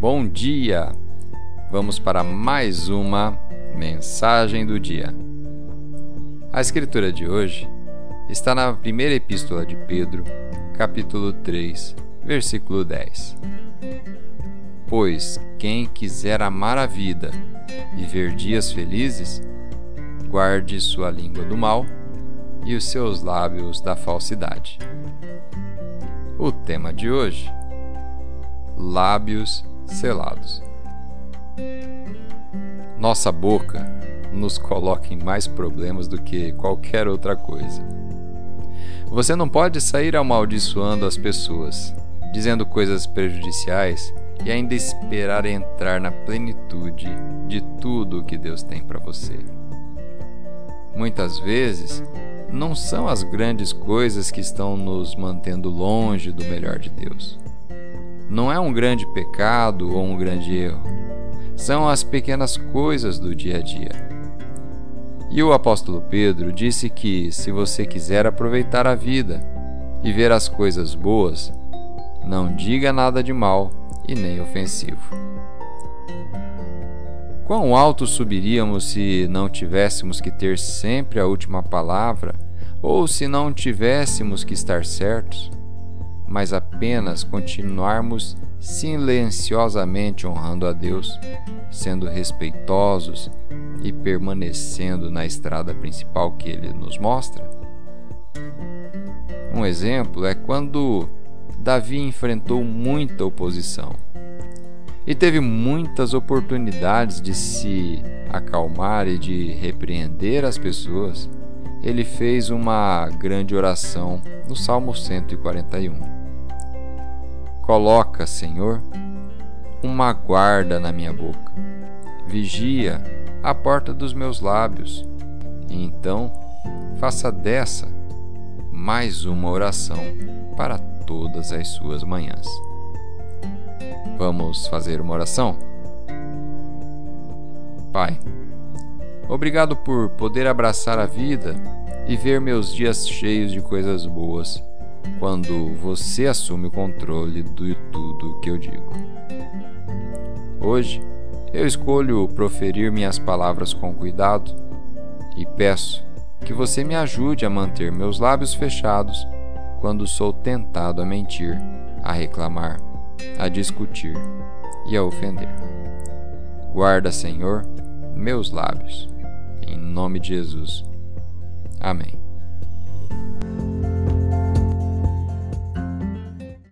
Bom dia! Vamos para mais uma mensagem do dia. A escritura de hoje está na primeira epístola de Pedro, capítulo 3, versículo 10. Pois quem quiser amar a vida e ver dias felizes, guarde sua língua do mal e os seus lábios da falsidade. O tema de hoje: lábios selados. Nossa boca nos coloca em mais problemas do que qualquer outra coisa. Você não pode sair amaldiçoando as pessoas, dizendo coisas prejudiciais e ainda esperar entrar na plenitude de tudo o que Deus tem para você. Muitas vezes, não são as grandes coisas que estão nos mantendo longe do melhor de Deus. Não é um grande pecado ou um grande erro. São as pequenas coisas do dia a dia. E o apóstolo Pedro disse que, se você quiser aproveitar a vida e ver as coisas boas, não diga nada de mal e nem ofensivo. Quão alto subiríamos se não tivéssemos que ter sempre a última palavra, ou se não tivéssemos que estar certos, mas apenas continuarmos silenciosamente honrando a Deus, sendo respeitosos e permanecendo na estrada principal que Ele nos mostra? Um exemplo é quando Davi enfrentou muita oposição e teve muitas oportunidades de se acalmar e de repreender as pessoas, ele fez uma grande oração no Salmo 141. Coloca, Senhor, uma guarda na minha boca, vigia a porta dos meus lábios, e então faça dessa mais uma oração para todas as suas manhãs. Vamos fazer uma oração? Pai, obrigado por poder abraçar a vida e ver meus dias cheios de coisas boas quando você assume o controle de tudo que eu digo. Hoje, eu escolho proferir minhas palavras com cuidado e peço que você me ajude a manter meus lábios fechados quando sou tentado a mentir, a reclamar a discutir e a ofender. Guarda, Senhor, meus lábios. Em nome de Jesus. Amém.